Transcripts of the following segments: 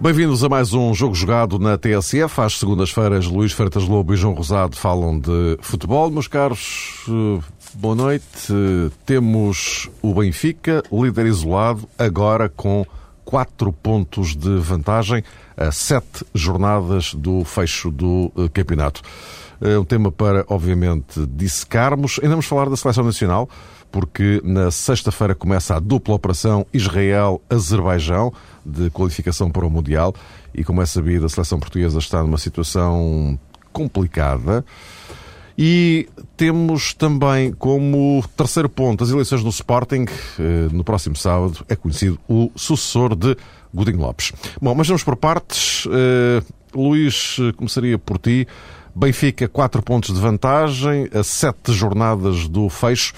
Bem-vindos a mais um jogo jogado na TSF. Às segundas-feiras, Luís Freitas Lobo e João Rosado falam de futebol. Meus caros, eh, boa noite. Temos o Benfica, líder isolado, agora com quatro pontos de vantagem a sete jornadas do fecho do eh, campeonato. É um tema para, obviamente, dissecarmos. Ainda vamos falar da Seleção Nacional porque na sexta-feira começa a dupla operação Israel-Azerbaijão de qualificação para o Mundial e, como é sabido, a seleção portuguesa está numa situação complicada. E temos também como terceiro ponto as eleições do Sporting. Eh, no próximo sábado é conhecido o sucessor de Godinho Lopes. Bom, mas vamos por partes. Eh, Luís, começaria por ti. Benfica, quatro pontos de vantagem, a sete jornadas do fecho.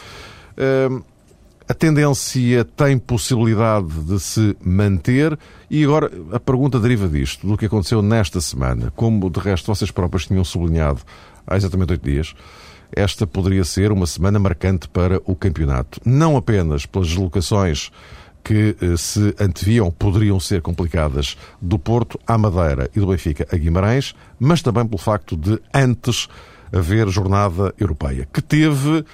A tendência tem possibilidade de se manter e agora a pergunta deriva disto, do que aconteceu nesta semana. Como de resto vocês próprios tinham sublinhado há exatamente oito dias, esta poderia ser uma semana marcante para o campeonato. Não apenas pelas deslocações que eh, se anteviam poderiam ser complicadas do Porto à Madeira e do Benfica a Guimarães, mas também pelo facto de antes haver jornada europeia, que teve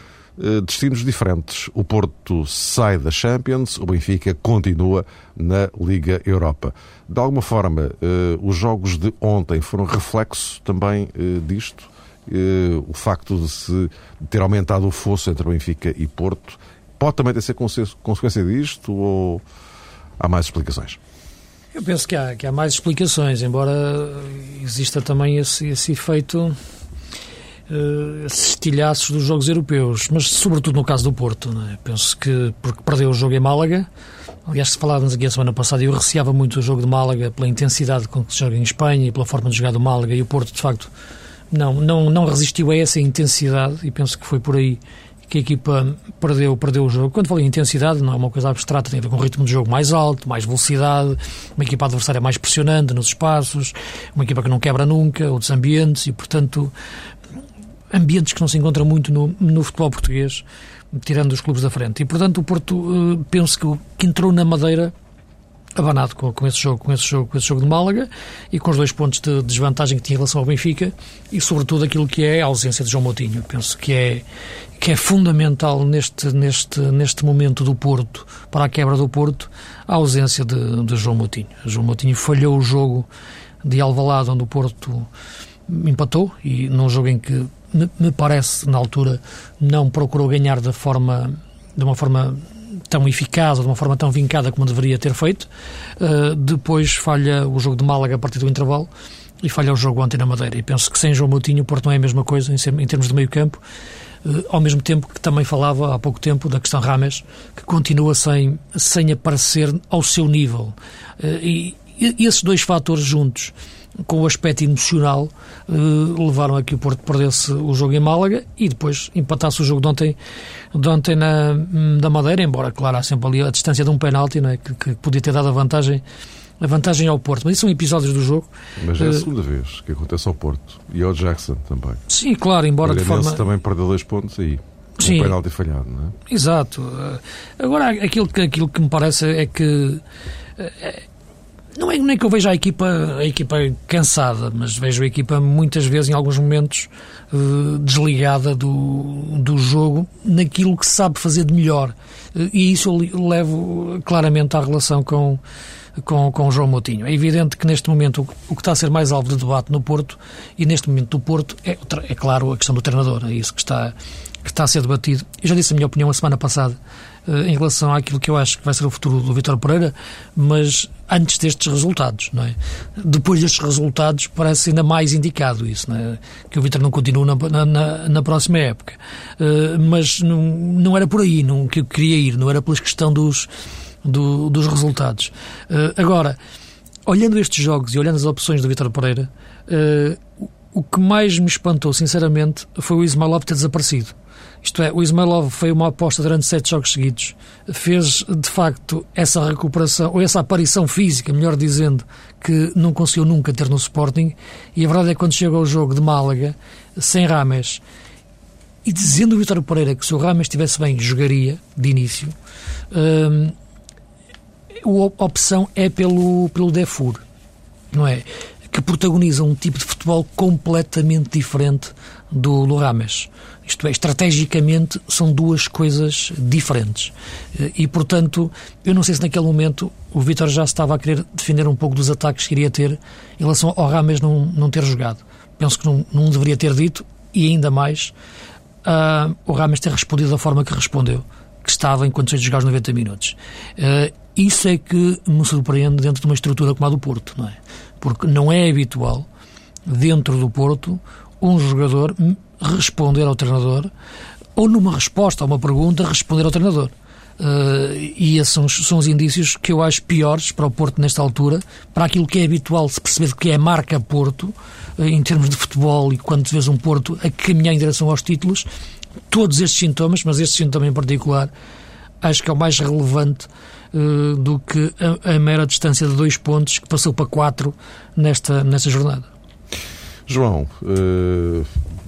destinos diferentes. O Porto sai da Champions, o Benfica continua na Liga Europa. De alguma forma, eh, os jogos de ontem foram reflexo também eh, disto? O facto de se ter aumentado o fosso entre Benfica e Porto pode também ter sido consequência disto ou há mais explicações? Eu penso que há, que há mais explicações, embora exista também esse, esse efeito uh, estilhaços dos jogos europeus, mas sobretudo no caso do Porto. É? Penso que porque perdeu o jogo em Málaga, aliás, se falávamos aqui a semana passada, eu receava muito o jogo de Málaga pela intensidade com que se joga em Espanha e pela forma de jogar do Málaga, e o Porto, de facto, não, não, não resistiu a essa intensidade, e penso que foi por aí que a equipa perdeu, perdeu o jogo. Quando falo em intensidade, não é uma coisa abstrata, tem a ver com um ritmo de jogo mais alto, mais velocidade, uma equipa adversária mais pressionante nos espaços, uma equipa que não quebra nunca, outros ambientes, e portanto ambientes que não se encontram muito no, no futebol português, tirando os clubes da frente. E, portanto, o Porto, uh, penso que, que entrou na Madeira abanado com, com, esse jogo, com esse jogo, com esse jogo de Málaga e com os dois pontos de desvantagem que tinha em relação ao Benfica e sobretudo aquilo que é a ausência de João Moutinho. Penso que é que é fundamental neste neste neste momento do Porto para a quebra do Porto a ausência de, de João Moutinho. João Moutinho falhou o jogo de Alvalade onde o Porto empatou e num jogo em que me, parece, na altura, não procurou ganhar da forma, de uma forma tão eficaz ou de uma forma tão vincada como deveria ter feito. Uh, depois falha o jogo de Málaga a partir do intervalo e falha o jogo ontem na Madeira. E penso que sem João Moutinho o Porto não é a mesma coisa em, em termos de meio campo. Uh, ao mesmo tempo que também falava há pouco tempo da questão Rames, que continua sem, sem aparecer ao seu nível. Uh, e, e esses dois fatores juntos com o aspecto emocional, eh, levaram a que o Porto perdesse o jogo em Málaga e depois empatasse o jogo de ontem, de ontem na, da Madeira, embora, claro, há sempre ali a distância de um penalti é? que, que podia ter dado a vantagem a vantagem ao Porto. Mas isso são episódios do jogo. Mas é a eh, segunda vez que acontece ao Porto. E ao Jackson também. Sim, claro, embora de forma... também perdeu dois pontos aí. Sim. Um penalti falhado, não é? Exato. Eh, agora, aquilo que, aquilo que me parece é que não é nem que eu veja a equipa, a equipa cansada, mas vejo a equipa muitas vezes, em alguns momentos, uh, desligada do, do jogo naquilo que sabe fazer de melhor. Uh, e isso eu levo claramente à relação com, com, com o João Moutinho. É evidente que neste momento o, o que está a ser mais alvo de debate no Porto, e neste momento do Porto, é, é claro a questão do treinador, é isso que está, que está a ser debatido. Eu já disse a minha opinião a semana passada uh, em relação àquilo que eu acho que vai ser o futuro do Vitor Pereira, mas antes destes resultados, não é? Depois destes resultados parece ainda mais indicado isso, não é? Que o Vitor não continua na, na, na próxima época. Uh, mas não, não era por aí não, que eu queria ir, não era pela questão dos, do, dos resultados. Uh, agora, olhando estes jogos e olhando as opções do Vitor Pereira, uh, o que mais me espantou, sinceramente, foi o Ismailov ter desaparecido. Isto é, o Ismailov foi uma aposta durante sete jogos seguidos. Fez, de facto, essa recuperação, ou essa aparição física, melhor dizendo, que não conseguiu nunca ter no Sporting. E a verdade é que quando chega ao jogo de Málaga, sem Rames, e dizendo o Vitório Pereira que se o Rames estivesse bem, jogaria de início, hum, a opção é pelo, pelo Defur, não é? Que protagoniza um tipo de futebol completamente diferente do, do Rames. Isto é, estrategicamente são duas coisas diferentes. E, portanto, eu não sei se naquele momento o Vitor já estava a querer defender um pouco dos ataques que iria ter em relação ao Rames não, não ter jogado. Penso que não, não deveria ter dito, e ainda mais, uh, o Rames ter respondido da forma que respondeu, que estava em condições de jogar os 90 minutos. Uh, isso é que me surpreende dentro de uma estrutura como a do Porto, não é? Porque não é habitual, dentro do Porto, um jogador responder ao treinador ou numa resposta a uma pergunta responder ao treinador. Uh, e esses são, são, os indícios que eu acho piores para o Porto nesta altura, para aquilo que é habitual se perceber que é a marca Porto, uh, em termos de futebol, e quando vês um Porto a caminhar em direção aos títulos, todos estes sintomas, mas este sintoma em particular, acho que é o mais relevante uh, do que a, a, mera distância de dois pontos que passou para quatro nesta, nesta jornada. João,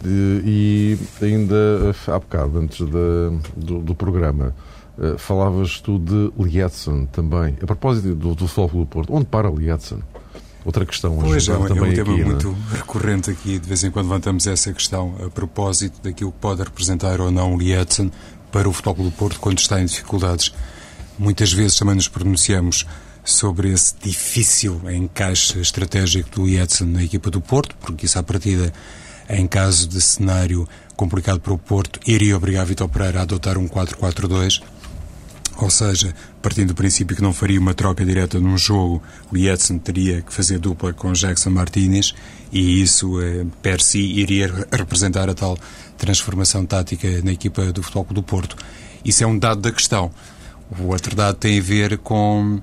e ainda há bocado, antes de, do, do, programa, uh, falavas tu de Lietzen também. A propósito do, do Futebol do Porto, onde para Lietzen? Outra questão pois é, também é um tema aqui, muito é? recorrente aqui. De vez em quando levantamos essa questão a propósito daquilo que pode representar ou não Lietzen para o Futebol do Porto quando está em dificuldades. Muitas vezes também nos pronunciamos sobre esse difícil encaixe estratégico do Lietzen na equipa do Porto, porque isso à partida em caso de cenário complicado para o Porto, iria obrigar Vitor Pereira a adotar um 4-4-2, ou seja, partindo do princípio que não faria uma troca direta num jogo, o Edson teria que fazer dupla com Jackson Martinez e isso, eh, per si, iria representar a tal transformação tática na equipa do Futebol do Porto. Isso é um dado da questão. O outro dado tem a ver com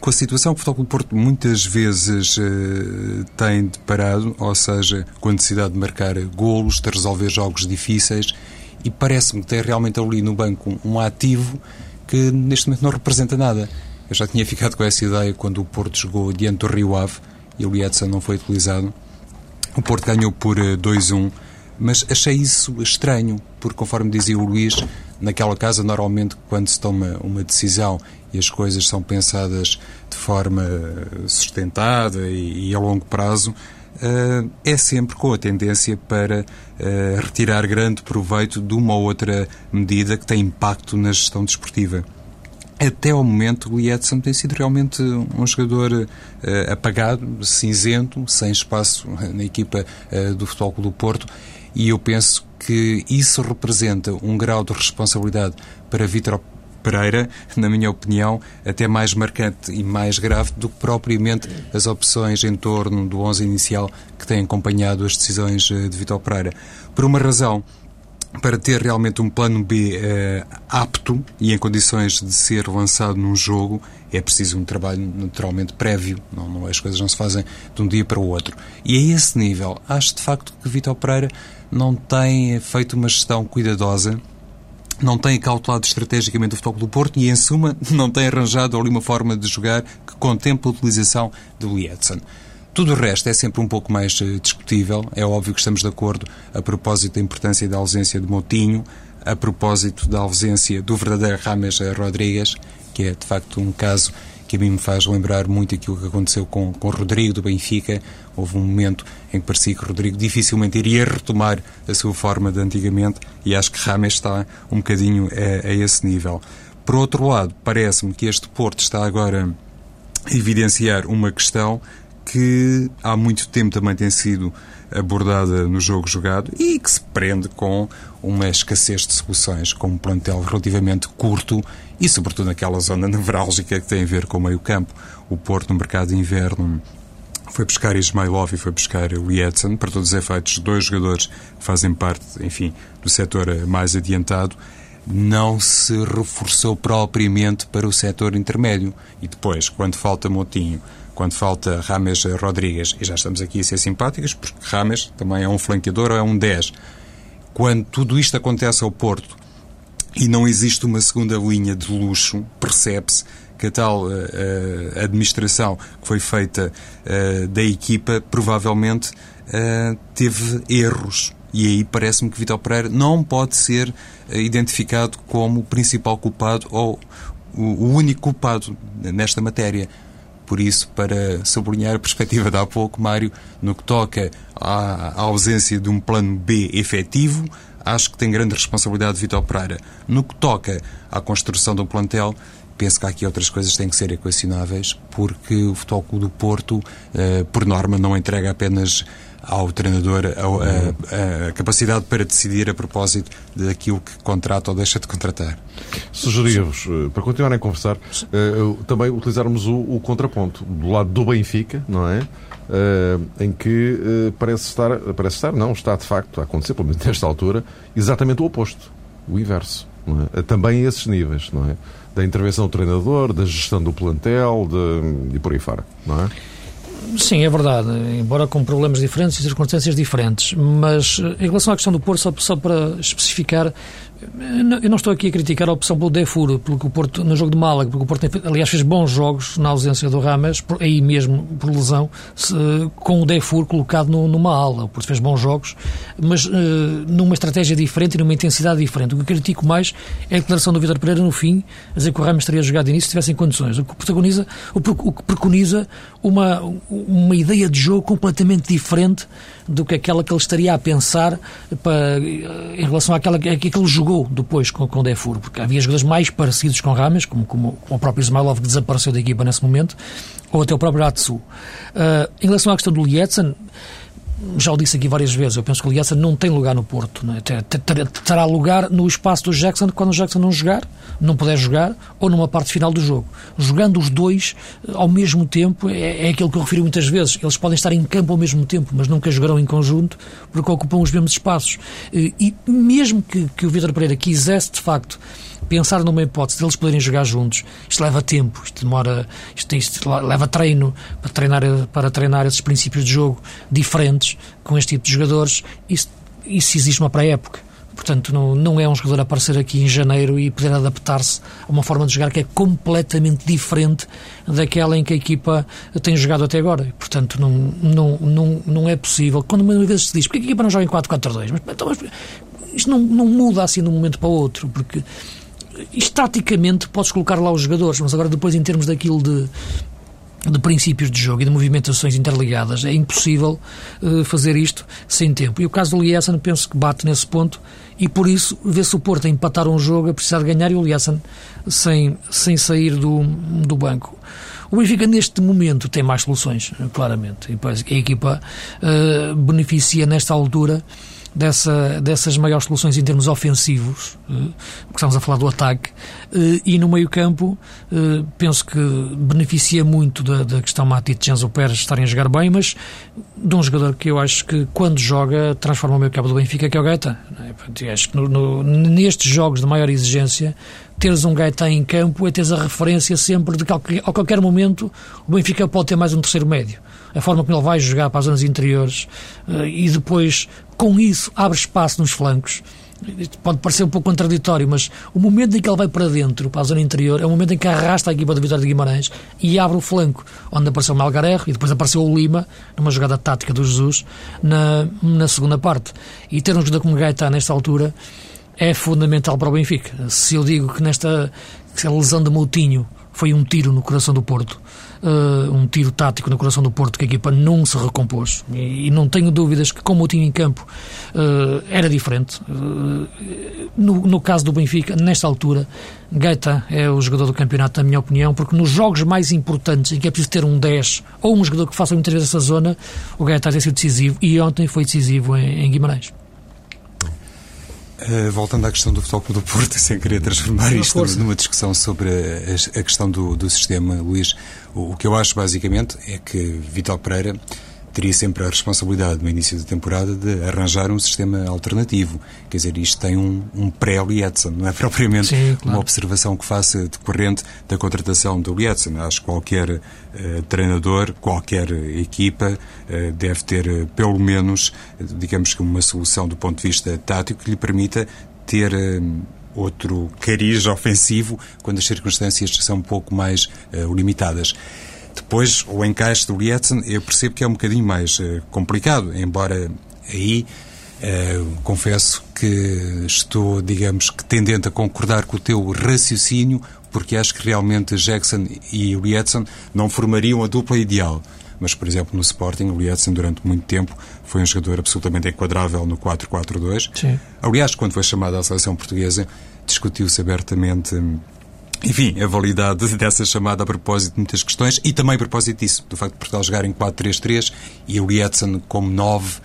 com a situação o Futebol Porto muitas vezes uh, tem deparado, ou seja, com a necessidade de marcar golos, de resolver jogos difíceis, e parece-me que tem realmente ali no banco um, ativo que neste momento não representa nada. Eu já tinha ficado com essa ideia quando o Porto jogou diante do Rio Ave e o Edson não foi utilizado. O Porto ganhou por 2-1, eh, mas achei isso estranho, porque conforme dizia o Luís, naquela casa normalmente quando se toma uma decisão e as coisas são pensadas de forma sustentada e, e a longo prazo, uh, é sempre com a tendência para uh, retirar grande proveito de uma ou outra medida que tem impacto na gestão desportiva. Até ao momento, o Edson tem sido realmente um jogador uh, apagado, cinzento, sem espaço na equipa do Futebol Clube do Porto, e eu penso que isso representa um grau de responsabilidade para Vítor Pereira, na minha opinião, até mais marcante e mais grave do que propriamente as opções em torno do 11 inicial que têm acompanhado as decisões eh, de Vitor Pereira. Por uma razão, para ter realmente um plano B eh, apto e em condições de ser lançado num jogo, é preciso um trabalho naturalmente prévio, não, não, as coisas não se fazem de um dia para o outro. E a esse nível, acho de facto que Vitor Pereira não tem feito uma gestão cuidadosa não tem cautelado estrategicamente o Futebol do Porto e, em suma, não tem arranjado ali uma forma de jogar que contemple a utilização do Edson. Tudo o resto é sempre um pouco mais uh, discutível. É óbvio que estamos de acordo a propósito da importância da ausência de Moutinho, a propósito da ausência do verdadeiro Rames Rodrigues, que é de facto um caso que a mim me faz lembrar muito aquilo que aconteceu com, com Rodrigo do Benfica. Houve um momento em que parecia que Rodrigo dificilmente iria retomar a sua forma de antigamente e acho que Rames está um bocadinho a, a esse nível. Por outro lado, parece-me que este Porto está agora a evidenciar uma questão que há muito tempo também tem sido abordada no jogo jogado e que se prende com uma escassez de soluções, com um plantel relativamente curto e, sobretudo, naquela zona nevrálgica que tem a ver com o meio-campo. O Porto, no mercado de inverno, foi buscar Ismailov e foi buscar o Edson, para todos os efeitos, dois jogadores que fazem parte, enfim, do setor mais adiantado, não se reforçou propriamente para o setor intermédio. E depois, quando falta Motinho, quando falta Rames Rodrigues, e já estamos aqui a ser simpáticos, porque Rames também é um flanqueador ou é um 10. Quando tudo isto acontece ao Porto e não existe uma segunda linha de luxo, percebe-se que a tal uh, administração que foi feita uh, da equipa provavelmente uh, teve erros. E aí parece-me que Vitor Pereira não pode ser identificado como o principal culpado ou o único culpado nesta matéria. Por isso, para sublinhar a perspectiva de há pouco, Mário, no que toca à, à ausência de um plano B efetivo, acho que tem grande responsabilidade de Vitor Pereira. No que toca à construção de um plantel, penso que há aqui outras coisas que têm que ser equacionáveis, porque o Futebol Clube do Porto, eh, por norma, não entrega apenas ao treinador a, a, a, capacidade para decidir a propósito daquilo que contrata ou deixa de contratar. Sugeria-vos, eh, para continuarem a conversar, uh, também utilizarmos o, o, contraponto do lado do Benfica, não é? Uh, em que uh, parece estar, parece estar, não, está de facto a acontecer, pelo menos nesta altura, exatamente o oposto, o inverso. É? Também a esses níveis, não é? Da intervenção do treinador, da gestão do plantel de, e por aí fora, não é? Sim, é verdade, embora com problemas diferentes e circunstâncias diferentes. Mas em relação à questão do Porto, só, só para especificar, eu não estou aqui a criticar a opção pelo Defur, pelo que o Porto, no jogo de Málaga, porque o Porto, aliás, fez bons jogos na ausência do Rames, aí mesmo por lesão, se, com o Defur colocado no, numa ala. O Porto fez bons jogos, mas uh, numa estratégia diferente e numa intensidade diferente. O que eu critico mais é a declaração do Vitor Pereira no fim, a dizer que o Rames teria jogado início se tivessem condições. O que, protagoniza, o, o que preconiza uma, uma ideia de jogo completamente diferente do que aquela que ele estaria a pensar para, em relação àquela que, que ele jogou depois com, o Defur, porque havia jogadores mais parecidos com Rames, como, como, como o próprio Ismailov que desapareceu da equipa nesse momento, ou até o próprio Atsu. Uh, em relação à questão do Lietzen, já o disse aqui várias vezes, eu penso que o Lietzen não tem lugar no Porto. Não é? Terá lugar no espaço do Jackson quando o Jackson não jogar, não puder jogar, ou numa parte final do jogo. Jogando os dois eh, ao mesmo tempo, é, é aquilo que eu refiro muitas vezes. Eles podem estar em campo ao mesmo tempo, mas nunca jogarão em conjunto, porque ocupam os mesmos espaços. Eh, e mesmo que, que o Vitor Pereira quisesse, de facto, pensar numa hipótese de eles poderem jogar juntos, isto leva tempo, isto demora, isto, isto leva treino para treinar, para treinar esses princípios de jogo diferentes com este tipo de jogadores. Isso, isso existe uma pré-época. Portanto, não, não é um jogador aparecer aqui em janeiro e poder adaptar-se a uma forma de jogar que é completamente diferente daquela em que a equipa tem jogado até agora. Portanto, não, não, não, não é possível. Quando uma vez se diz, porque a equipa não joga em 4-4-2? Mas, então, mas, isto não, não muda assim de um momento para o outro, porque estaticamente podes colocar lá os jogadores, mas agora depois em termos daquilo de de princípios de jogo e de movimentações interligadas. É impossível uh, fazer isto sem tempo. E o caso do Liessen penso que bate nesse ponto e por isso vê-se o Porto a empatar um jogo, a precisar ganhar e o Liessen sem, sem sair do, do banco. O Benfica, neste momento, tem mais soluções, claramente. E a equipa uh, beneficia, nesta altura, dessa, dessas maiores soluções em termos ofensivos, eh, porque estamos a falar do ataque, eh, e no meio-campo eh, penso que beneficia muito da, da questão Matite e Genzo Pérez estarem a jogar bem, mas de um jogador que eu acho que quando joga transforma o meio-campo do Benfica, que é o Gaeta. É? Acho que no, no, nestes jogos de maior exigência, teres um Gaeta em campo é teres a referência sempre de que a qualquer momento o Benfica pode ter mais um terceiro médio a forma como ele vai jogar para as zonas interiores e depois com isso abre espaço nos flancos. Isto pode parecer um pouco contraditório, mas o momento em que ele vai para dentro, para a zona interior, é o momento em que arrasta a equipa da Vitória de Guimarães e abre o flanco, onde apareceu o Malgarejo e depois apareceu o Lima, numa jogada tática do Jesus, na, na segunda parte. E ter um jogador como Gaeta nesta altura é fundamental para o Benfica. Se eu digo que nesta que a lesão de Moutinho foi um tiro no coração do Porto, uh, um tiro tático no coração do Porto, que a equipa não se recompôs. E, e não tenho dúvidas que, como o time em campo uh, era diferente. Uh, no, no caso do Benfica, nesta altura, Gaeta é o jogador do campeonato, na minha opinião, porque nos jogos mais importantes, em que é preciso ter um 10 ou um jogador que faça muitas vezes essa zona, o Gaeta tem sido decisivo e ontem foi decisivo em, em Guimarães. Uh, voltando à questão do Futebol do Porto, sem querer transformar isto numa discussão sobre a, a questão do, do, sistema, Luís, o, o, que eu acho basicamente é que Vital Pereira teria sempre a responsabilidade no início da temporada de arranjar um sistema alternativo. Quer dizer, isto tem um, um pré-Lietzen, não é propriamente Sim, claro. uma observação que faça decorrente da contratação do Lietzen. Acho que qualquer uh, treinador, qualquer equipa uh, deve ter uh, pelo menos, digamos que uma solução do ponto de vista tático que lhe permita ter outro cariz ofensivo quando as circunstâncias são um pouco mais limitadas. Depois, o encaixe do Lietzen, eu percebo que é um bocadinho mais uh, complicado, embora aí uh, confesso que estou, digamos, que tendente a concordar com o teu raciocínio, porque acho que realmente Jackson e o Lietzen não formariam a dupla ideal. Mas, por exemplo, no Sporting, o Lietzen, durante muito tempo, foi um jogador absolutamente enquadrável no 4-4-2. Aliás, quando foi chamado à seleção portuguesa, discutiu-se abertamente enfim, a validade dessa chamada a propósito de muitas questões e também a propósito disso, do facto de Portugal jogar em 4-3-3 e o Edson como 9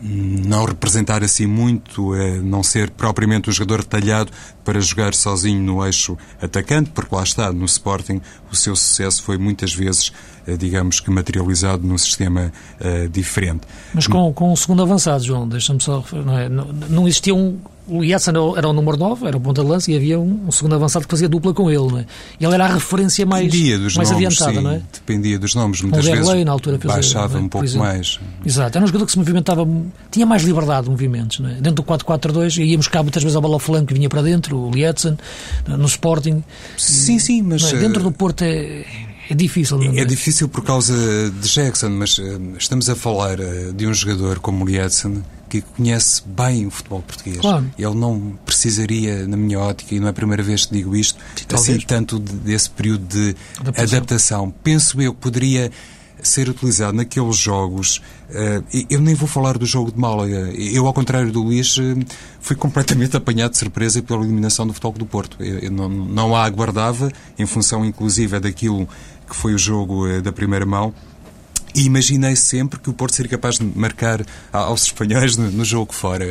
não representar assim muito, é não ser propriamente um jogador detalhado para jogar sozinho no eixo atacante, porque lá está, no Sporting, o seu sucesso foi muitas vezes, eh, digamos que materializado num sistema uh, diferente. Mas com, com um segundo avançado, João, deixa-me só. Não, é, não, não existia um, o Yatsen era o número 9, era o ponta de lança e havia um, um, segundo avançado que fazia dupla com ele, não é? Ele era a referência mais, mais nomes, adiantada, sim, não é? Dependia dos nomes, muitas um vezes na altura fez baixava é? um pouco mais. Exato, era um jogador que se movimentava, tinha mais liberdade de movimentos, não é? Dentro do 4-4-2 íamos cá muitas vezes a bola ao flanco que vinha para dentro, o Lietzen, no Sporting. Sim, sim, mas... É? Dentro do Porto é... É difícil, não é? É difícil por causa de Jackson, mas uh, estamos a falar uh, de um jogador como o que conhece bem o futebol português. Claro. Ele não precisaria, na minha ótica, e não é a primeira vez que digo isto, assim tanto de, desse período de adaptação. adaptação. Penso eu que poderia ser utilizado naqueles jogos. Uh, eu nem vou falar do jogo de Málaga. Eu, ao contrário do Luís, fui completamente apanhado de surpresa pela eliminação do Futebol do Porto. Eu, eu não, não a aguardava, em função inclusive daquilo que foi o jogo uh, da primeira mão. E imaginei sempre que o Porto seria capaz de marcar aos espanhóis no, jogo fora,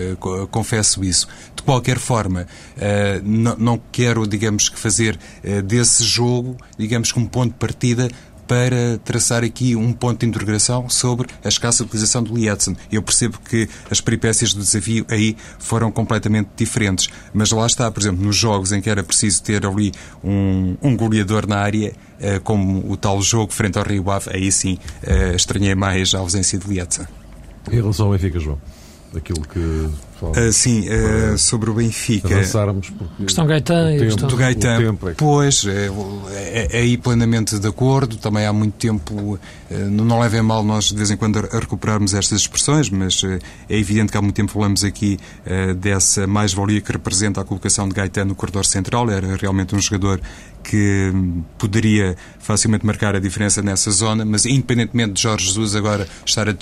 confesso isso. De qualquer forma, uh, não, quero, digamos, que fazer desse jogo, digamos, como ponto de partida para traçar aqui um ponto de interrogação sobre a escassa utilização do Lietzen. Eu percebo que as peripécias do desafio aí foram completamente diferentes, mas lá está, por exemplo, nos jogos em que era preciso ter ali um, um goleador na área, eh, como o tal jogo frente ao Rio Ave, aí sim eh, estranhei mais a ausência de Lietzen. Em relação ao Benfica, João? aquilo que uh, sim, uh, sobre o Benfica. Avançarmos porque questão Gaetan e questão do Gaetan. É. Pois, é, é, é, aí plenamente de acordo. Também há muito tempo, uh, não levem mal nós de vez em quando a recuperarmos estas expressões, mas uh, é evidente que há muito tempo falamos aqui dessa mais-valia que representa a colocação de Gaetan no corredor central. Era realmente um jogador que poderia facilmente marcar a diferença nessa zona, mas independentemente de Jorge Jesus agora estar a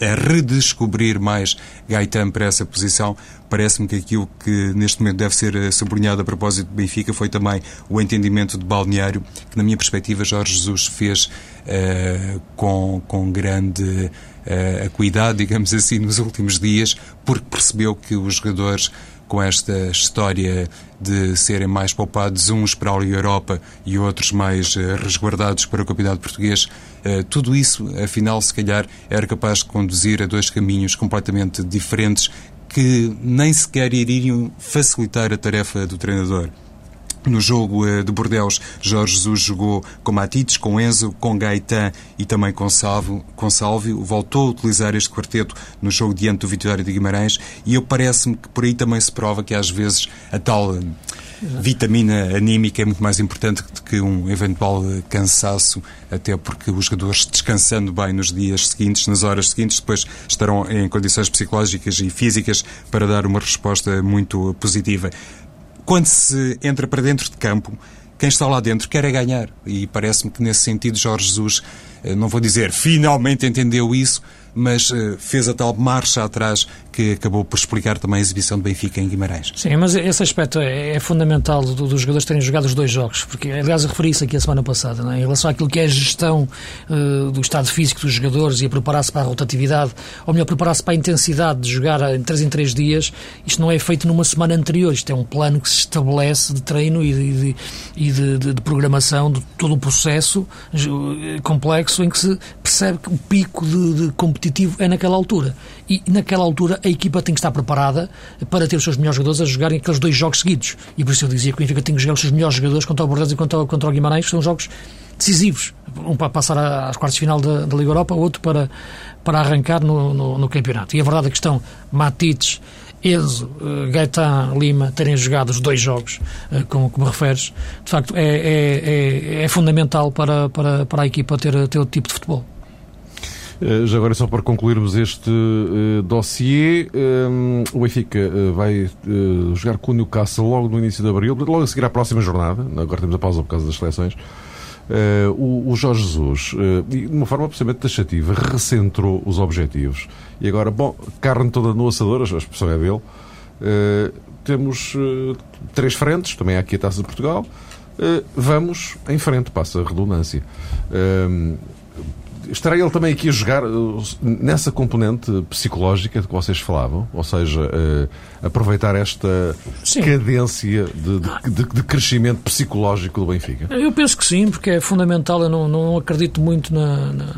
a redescobrir mais Gaetan para essa posição. Parece-me que aquilo que neste momento deve ser sublinhado a propósito do Benfica foi também o entendimento de balneário, que na minha perspectiva Jorge Jesus fez uh, com, com grande uh, acuidade, digamos assim, nos últimos dias, porque percebeu que os jogadores com esta história de serem mais poupados uns para a Europa e outros mais uh, resguardados para o campeonato português, uh, tudo isso, afinal, se calhar, era capaz de conduzir a dois caminhos completamente diferentes que nem sequer iriam facilitar a tarefa do treinador. No jogo eh, de Bordeus, Jorge Jesus jogou com Matites, com Enzo, com Gaetan e também com Salvo, com Salvio. Voltou a utilizar este quarteto no jogo diante do Vitória de Guimarães e eu parece-me que por aí também se prova que às vezes a tal eh, vitamina anímica é muito mais importante do que um eventual eh, cansaço, até porque os jogadores descansando bem nos dias seguintes, nas horas seguintes, depois estarão em condições psicológicas e físicas para dar uma resposta muito positiva quando se entra para dentro de campo, quem está lá dentro quer é ganhar. E parece-me que nesse sentido Jorge Jesus, eh, não vou dizer finalmente entendeu isso, mas uh, fez a tal marcha atrás que acabou por explicar também a exibição do Benfica em Guimarães. Sim, mas esse aspecto é, é fundamental do, dos jogadores terem jogado os dois jogos, porque, aliás, eu referi isso aqui a semana passada, é? em relação àquilo que é a gestão uh, do estado físico dos jogadores e a preparar-se para a rotatividade, ou melhor, preparar-se para a intensidade de jogar em 3 em 3 dias, isto não é feito numa semana anterior, isto é um plano que se estabelece de treino e de, e de, de, de programação de todo o processo complexo em que se percebe que o pico de, competitivo é naquela altura. E naquela altura a equipa tem que estar preparada para ter os seus melhores jogadores a jogarem aqueles dois jogos seguidos. E por isso eu dizia que o Benfica tem que jogar os seus melhores jogadores contra o Bordeaux e contra, contra o Guimarães, que são jogos decisivos. Um para passar às quartas de final da, da Liga Europa, outro para, para arrancar no, no, no campeonato. E a verdade é que estão Matites, Enzo, uh, Gaetan, Lima terem jogado os dois jogos, uh, como, como referes, de facto é, é, é, é, fundamental para, para, para a equipa ter, ter outro tipo de futebol. Eh, já agora, só para concluirmos este uh, dossiê, um, o Benfica uh, vai uh, jogar com o Newcastle logo no início de abril, logo a seguir à próxima jornada. Agora temos a pausa por causa das seleções. O, o, Jorge Jesus, de uma forma absolutamente taxativa, recentrou os objetivos. E agora, bom, carne toda no assador, a expressão é dele. Temos três frentes, também há aqui a Taça de Portugal. vamos em frente, passa a redundância estará ele também aqui a jogar uh, nessa componente psicológica de que vocês falavam? Ou seja, uh, aproveitar esta sim. cadência de, de, de, crescimento psicológico do Benfica? Eu penso que sim, porque é fundamental. Eu não, não acredito muito na, na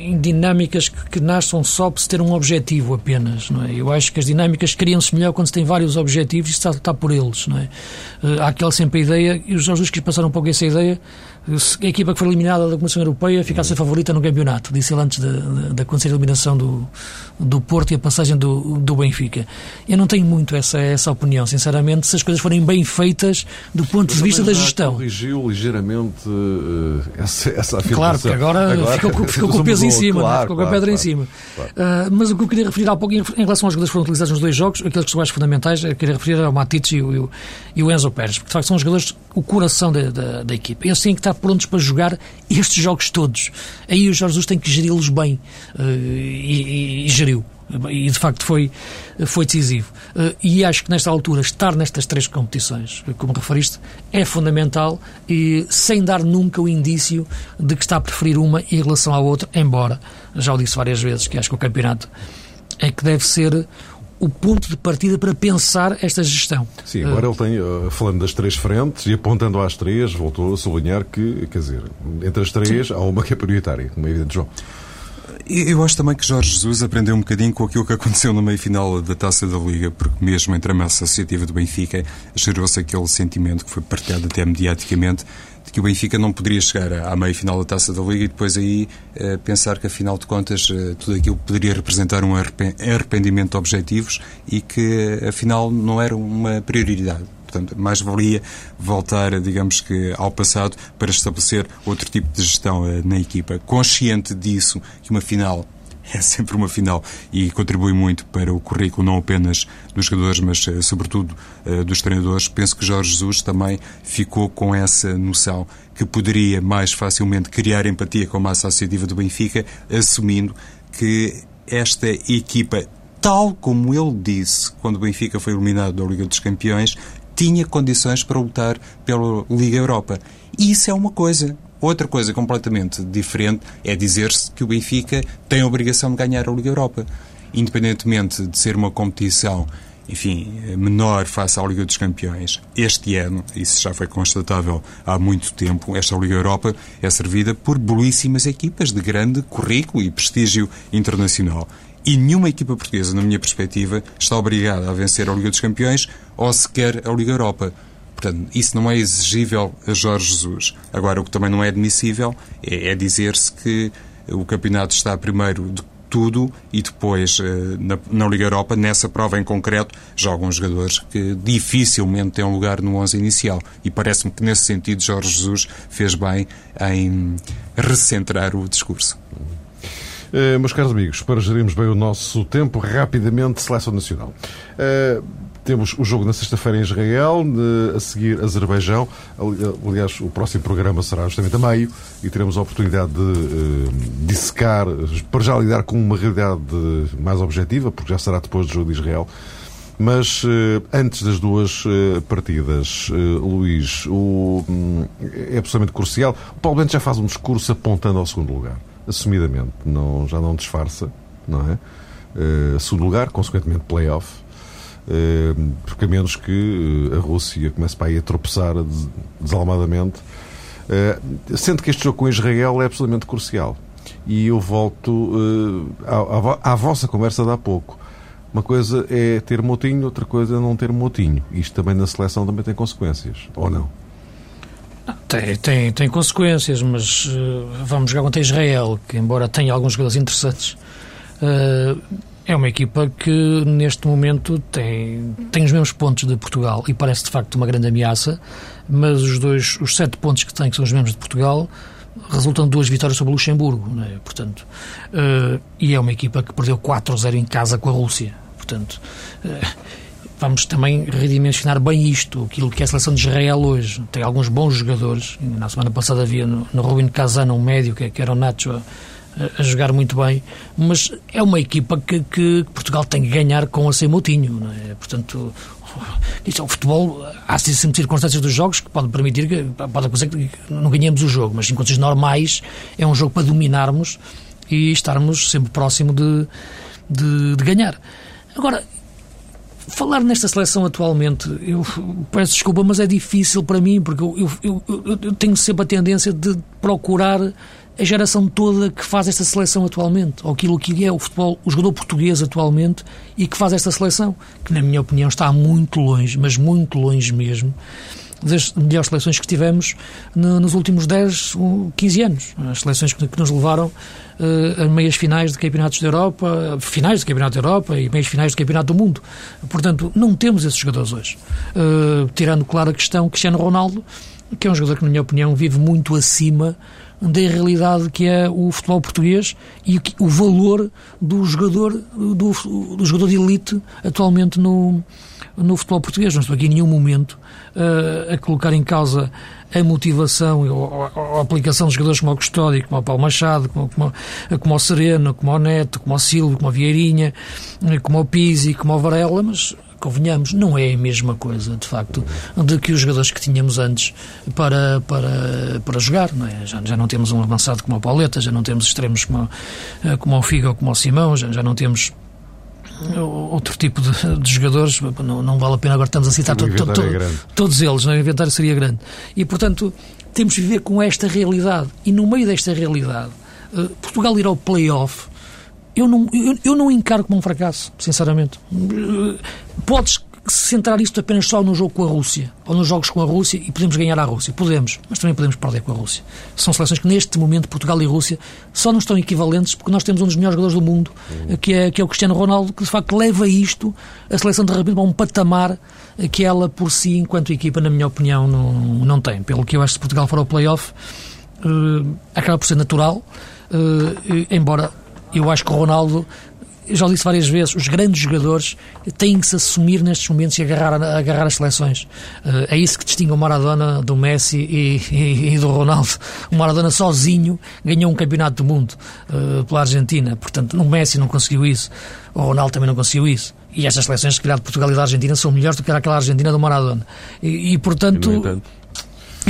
em dinâmicas que, que nasçam só por se ter um objetivo apenas, não é? Eu acho que as dinâmicas criam-se melhor quando se tem vários objetivos e está, está por eles, não é? Uh, há aquela sempre a ideia, e os Jesus quis passar um pouco essa ideia, a equipa que foi eliminada da Comissão Europeia ficasse a favorita no campeonato, disse ele antes da, acontecer a eliminação do, do Porto e a passagem do, do Benfica. Eu não tenho muito essa, essa opinião, sinceramente, se as coisas forem bem feitas do ponto de vista da gestão. corrigiu ligeiramente uh, essa, essa afirmação. Claro, porque agora, agora ficou, ficou com o peso em cima, claro, ficou com a pedra claro, em cima. Uh, mas o que eu queria referir há pouco, em, relação aos jogadores que foram utilizados nos dois jogos, aqueles que são mais fundamentais, eu queria referir ao Matites e o, e o Enzo Pérez, porque de facto são os jogadores, o coração da, da, da equipa. Eles têm que estar prontos para jogar estes jogos todos. Aí o Jorge Jesus tem que geri-los bem uh, e, e, e geriu e de facto foi, foi decisivo. Uh, e acho que nesta altura, estar nestas três competições, como referiste, é fundamental e sem dar nunca o indício de que está a preferir uma em relação à outra, embora, já o disse várias vezes, que acho que o campeonato é que deve ser o ponto de partida para pensar esta gestão. Sim, agora ele tem, eh, falando das três frentes e apontando às três, voltou a sublinhar que, quer dizer, entre as três Sim. há uma que é prioritária, como é evidente, João. Eu acho também que Jorge Jesus aprendeu um bocadinho com aquilo que aconteceu no meio-final da Taça da Liga, porque mesmo entre a massa associativa do Benfica gerou-se aquele sentimento que foi partilhado até mediaticamente de que o Benfica não poderia chegar à meia-final da Taça da Liga e depois aí eh, pensar que, afinal de contas, eh, tudo aquilo poderia representar um arrependimento de objetivos e que, afinal, não era uma prioridade. Portanto, mais valia voltar, digamos que, ao passado para estabelecer outro tipo de gestão eh, na equipa. Consciente disso, que uma final é sempre uma final e contribui muito para o currículo não apenas dos jogadores, mas eh, sobretudo eh, dos treinadores. Penso que Jorge Jesus também ficou com essa noção que poderia mais facilmente criar empatia com a massa associativa do Benfica, assumindo que esta equipa, tal como ele disse quando o Benfica foi eliminado da Liga dos Campeões, tinha condições para lutar pela Liga Europa. E isso é uma coisa. Outra coisa completamente diferente é dizer-se que o Benfica tem a obrigação de ganhar a Liga Europa. Independentemente de ser uma competição, enfim, menor face à Liga dos Campeões, este ano, isso já foi constatável há muito tempo, esta Liga Europa é servida por belíssimas equipas de grande currículo e prestígio internacional. E nenhuma equipa portuguesa, na minha perspectiva, está obrigada a vencer a Liga dos Campeões ou sequer a Liga Europa. Portanto, isso não é exigível a Jorge Jesus. Agora, o que também não é admissível é, é dizer-se que o campeonato está primeiro de tudo e depois eh, na, na, Liga Europa, nessa prova em concreto, jogam jogadores que dificilmente têm lugar no 11 inicial. E parece-me que nesse sentido Jorge Jesus fez bem em recentrar o discurso. Uh, meus caros amigos, para gerirmos bem o nosso tempo, rapidamente, Seleção Nacional. Uh, temos o jogo na sexta-feira em Israel, a seguir Azerbaijão. Aliás, o próximo programa será justamente a meio e teremos a oportunidade de uh, dissecar, para já lidar com uma realidade mais objetiva, porque já será depois do jogo de Israel. Mas antes das duas partidas, Luís, o, um, é absolutamente crucial. O Paulo Bento já faz um discurso apontando ao segundo lugar, assumidamente, não, já não disfarça, não é? segundo lugar, consequentemente playoff eh, porque a menos que eh, a Rússia comece para aí a tropeçar desalmadamente. Eh, sendo que este jogo com Israel é absolutamente crucial. E eu volto à vossa conversa de há pouco. Uma coisa é ter motinho, outra coisa é não ter motinho. Isto também na seleção também tem consequências, ou não? Tem, tem, tem consequências, mas uh, vamos jogar contra Israel, que embora tenha alguns jogadores interessantes, uh, é uma equipa que neste momento tem, tem os mesmos pontos de Portugal e parece de facto uma grande ameaça, mas os dois, os sete pontos que tem, que são os mesmos de Portugal, resultam de duas vitórias sobre o Luxemburgo, é? portanto, uh, e é uma equipa que perdeu 4-0 em casa com a Rússia, portanto, uh, vamos também redimensionar bem isto, aquilo que é a seleção de Israel hoje, tem alguns bons jogadores, na semana passada havia no, no Kazan um médio que, que era o Nacho a jogar muito bem, mas é uma equipa que, que Portugal tem que ganhar com a sem Moutinho, não é? Portanto, isso é o futebol, há sempre circunstâncias dos jogos que podem permitir que pode acontecer que não ganhemos o jogo, mas em condições normais é um jogo para dominarmos e estarmos sempre próximo de, de, de ganhar. Agora, falar nesta seleção atualmente, eu peço desculpa, mas é difícil para mim, porque eu, eu, eu, eu tenho sempre a tendência de procurar a geração toda que faz esta seleção atualmente, ou aquilo que é o futebol, o jogador português atualmente e que faz esta seleção, que na minha opinião está muito longe, mas muito longe mesmo, das melhores seleções que tivemos nos últimos 10, 15 anos. As seleções que nos levaram uh, a meias finais de campeonatos da Europa, finais de campeonato da Europa e meias finais de campeonato do mundo. Portanto, não temos esses jogadores hoje. Uh, tirando, claro, a questão Cristiano Ronaldo, que é um jogador que, na minha opinião, vive muito acima da realidade que é o futebol português e o, valor do jogador, do, do, jogador de elite atualmente no, no futebol português. Não estou aqui em nenhum momento uh, a colocar em causa a motivação ou a, aplicação de jogadores como o Custódio, como o Paulo Machado, como, como, como o Sereno, como o Neto, como o Silvio, como o Vieirinha, como o Pizzi, como o Varela, mas convenhamos, não é a mesma coisa, de facto, de que os jogadores que tínhamos antes para, para, para jogar. Não é? já, já não temos um avançado como o Pauleta, já não temos extremos como, eh, como o Figo ou como o Simão, já, já não temos outro tipo de, de jogadores, não, não, vale a pena agora estamos a citar to, to, to, é todos eles, não? É? o inventário seria grande. E, portanto, temos de viver com esta realidade. E no meio desta realidade, eh, Portugal ir ao play-off eu não, eu, eu não encaro como um fracasso, sinceramente. Podes centrar isto apenas só no jogo com a Rússia, ou nos jogos com a Rússia, e podemos ganhar a Rússia. Podemos, mas também podemos perder com a Rússia. São seleções que, neste momento, Portugal e Rússia, só não estão equivalentes porque nós temos um dos melhores jogadores do mundo, que é, que é o Cristiano Ronaldo, que de facto leva isto, a seleção de repente, para um patamar que ela, por si, enquanto equipa, na minha opinião, não, não tem. Pelo que eu acho que se Portugal for ao playoff, uh, acaba por ser natural, uh, embora eu acho que o Ronaldo, já disse várias vezes, os grandes jogadores têm que se assumir nestes momentos e agarrar, agarrar as seleções. Uh, é isso que distingue o Maradona do Messi e, e, e, do Ronaldo. O Maradona sozinho ganhou um campeonato do mundo uh, pela Argentina. Portanto, o Messi não conseguiu isso. O Ronaldo também não conseguiu isso. E estas seleções, se calhar, de Portugal e da Argentina, são melhores do que aquela Argentina do Maradona. E, e portanto.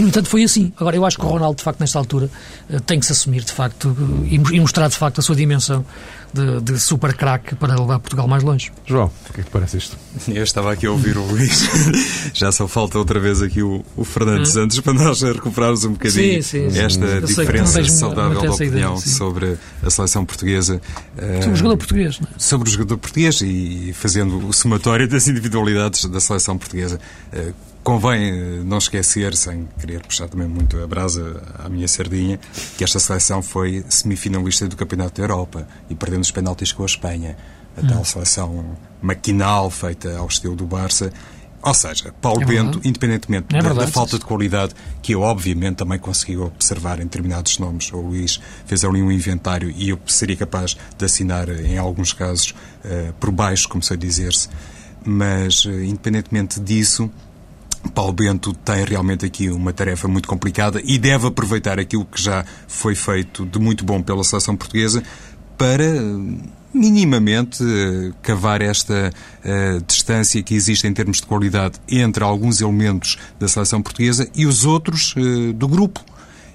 E, no entanto, foi assim. Agora, eu acho que o Ronaldo, de facto, nesta altura, eh, tem que se assumir, de facto, e mostrar, de facto, a sua dimensão de, de super craque para levar Portugal mais longe. João, o que é que parece isto? Eu estava aqui a ouvir o Luís. Já só falta outra vez aqui o, o Fernando hum. Santos para nós recuperarmos um bocadinho sim, sim, esta sim. diferença saudável de opinião ideia, sobre a seleção portuguesa. Sobre o jogador português, não é? Sobre o jogador português e fazendo o somatório das individualidades da seleção portuguesa. Eh, Convém eh, não esquecer, sem querer puxar também muito a brasa à minha sardinha, que esta seleção foi semifinalista do Campeonato da Europa e perdendo os penaltis com a Espanha. A tal hum. seleção maquinal, feita ao estilo do Barça. Ou seja, Paulo é Bento, independentemente é da, da, falta de qualidade, que eu obviamente também consegui observar em determinados nomes, o Luís fez ali um inventário e eu seria capaz de assinar, em alguns casos, uh, por baixo, como sei dizer-se, Mas, independentemente disso, Paulo Bento tem realmente aqui uma tarefa muito complicada e deve aproveitar aquilo que já foi feito de muito bom pela seleção portuguesa para minimamente cavar esta uh, distância que existe em termos de qualidade entre alguns elementos da seleção portuguesa e os outros uh, do grupo.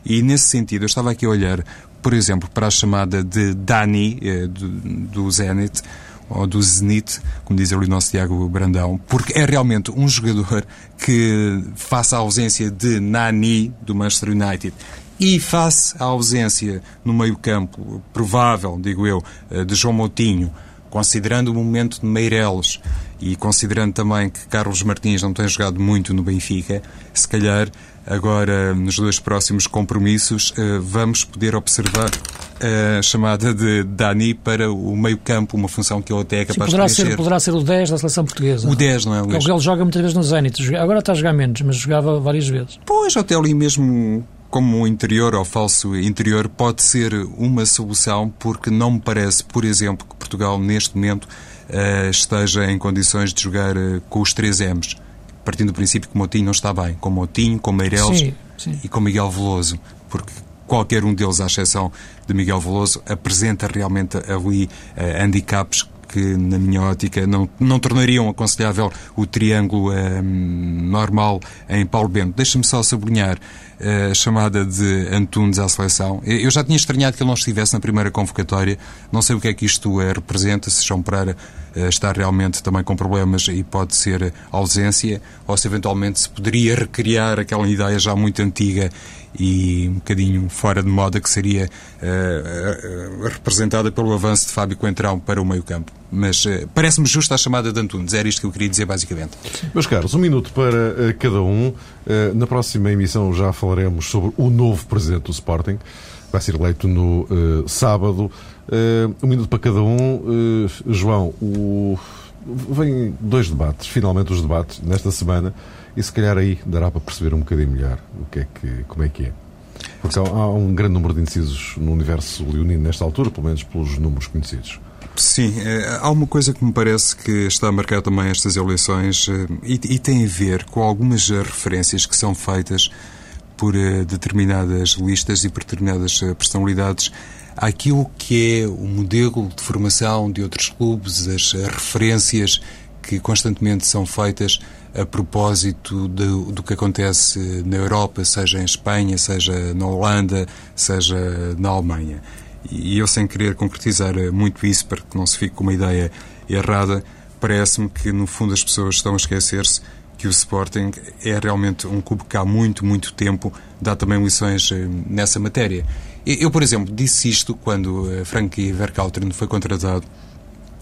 E nesse sentido, eu estava aqui a olhar, por exemplo, para a chamada de Dani, uh, do, do Zenit, ou do Zenit, como diz ali o nosso Tiago Brandão, porque é realmente um jogador que, face à ausência de Nani, do Manchester United, e face à ausência no meio-campo, provável, digo eu, eh, de João Moutinho, considerando o momento de Meireles e considerando também que Carlos Martins não tem jogado muito no Benfica, se calhar agora nos dois próximos compromissos eh, vamos poder observar a chamada de Dani para o meio-campo, uma função que ele até é capaz Sim, poderá de preencher. ser Poderá ser o 10 da seleção portuguesa. O 10, não é, Luís? Ele joga muitas vezes no Zenit. Agora está a jogar menos, mas jogava várias vezes. Pois, até ali mesmo como um interior ou falso interior pode ser uma solução porque não me parece, por exemplo, que Portugal neste momento uh, esteja em condições de jogar uh, com os três M's. Partindo do princípio que Motinho não está bem. Com Motinho, com Meireles sim, sim. e com Miguel Veloso. Porque qualquer um deles, à exceção de Miguel Veloso, apresenta realmente ali uh, handicaps que, na minha ótica, não, não tornariam aconselhável o triângulo normal em Paulo Bento. Deixa-me só sublinhar a chamada de Antunes à seleção. Eu já tinha estranhado que ele não estivesse na primeira convocatória. Não sei o que é que isto é, representa, se João Pereira está realmente também com problemas e pode ser ausência, ou se eventualmente se poderia recriar aquela ideia já muito antiga e um bocadinho fora de moda que seria uh, uh, representada pelo avanço de Fábio Coentrão para o meio-campo. Mas uh, parece-me justa a chamada de Antunes. Era isto que eu queria dizer, basicamente. Meus caros, um minuto para cada um. na próxima emissão já falaremos sobre o novo presidente do Sporting. Vai ser eleito no sábado. um minuto para cada um. João, o... vem dois debates, finalmente os debates, nesta semana. E se calhar aí dará para perceber um bocadinho melhor o que é que, como é que é. Porque há um grande número de indecisos no universo leonino nesta altura, pelo menos pelos números conhecidos. Sim, há uma coisa que me parece que está a marcar também estas eleições e, e tem a ver com algumas referências que são feitas por determinadas listas e por determinadas personalidades àquilo que é o modelo de formação de outros clubes, as referências que constantemente são feitas a propósito do, do que acontece na Europa, seja em Espanha, seja na Holanda, seja na Alemanha. E eu, sem querer concretizar muito isso, para que não se fique com uma ideia errada, parece-me que, no fundo, as pessoas estão a esquecer-se que o Sporting é realmente um clube que há muito, muito tempo dá também lições eh, nessa matéria. Eu, por exemplo, disse isto quando eh, Frankie Verkalteren foi contratado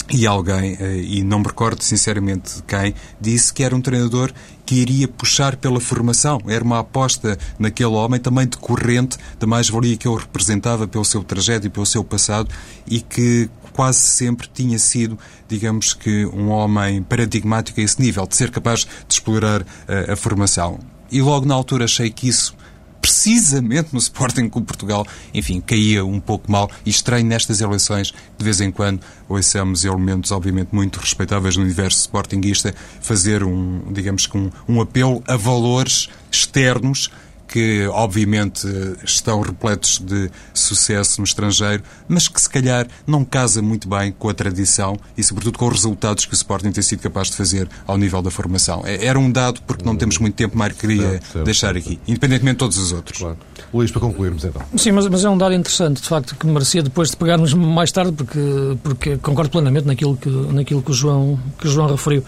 e alguém, eh, e não me recordo sinceramente quem, disse que era um treinador que iria puxar pela formação. Era uma aposta naquele homem também decorrente da mais-valia que ele representava pelo seu trajeto e pelo seu passado e que quase sempre tinha sido, digamos que, um homem paradigmático a esse nível, de ser capaz de explorar a, eh, a formação. E logo na altura achei que isso precisamente no Sporting Clube Portugal, enfim, caía um pouco mal e estranho nestas eleições, de vez em quando, ouçamos elementos, obviamente, muito respeitáveis no universo sportinguista, fazer um, digamos que um, um apelo a valores externos que obviamente estão repletos de sucesso no estrangeiro, mas que se calhar não casa muito bem com a tradição e, sobretudo, com os resultados que o Sporting tem sido capaz de fazer ao nível da formação. É, era um dado, porque não temos muito tempo, Mário, queria certo, certo, deixar aqui, independentemente de todos os outros. Claro. Luís, para concluirmos então. Sim, mas, mas, é um dado interessante, de facto, que merecia depois de pegarmos mais tarde, porque, porque concordo plenamente naquilo que, naquilo que, o, João, que o João referiu.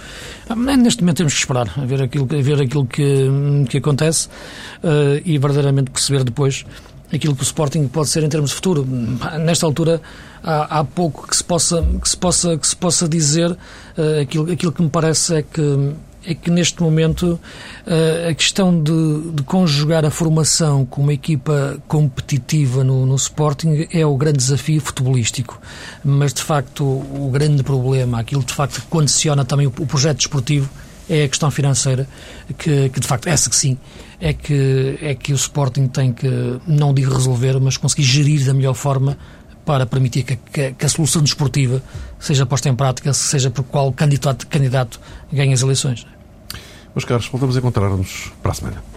Ah, neste momento temos que esperar a ver aquilo, a ver aquilo que, que acontece uh, e verdadeiramente perceber depois aquilo que o Sporting pode ser em termos de futuro. Nesta altura há, há pouco que se possa que se possa que se possa dizer uh, aquilo aquilo que me parece é que é que neste momento uh, a questão de, de, conjugar a formação com uma equipa competitiva no, no, Sporting é o grande desafio futebolístico. Mas de facto o, grande problema, aquilo de facto que condiciona também o, o projeto desportivo é a questão financeira, que, que, de facto, essa que sim, é que, é que o Sporting tem que, não digo resolver, mas conseguir gerir da melhor forma para permitir que, que, que, a solução desportiva seja posta em prática, seja por qual candidato, candidato ganhe as eleições. Meus caros, voltamos a encontrar-nos para a semana.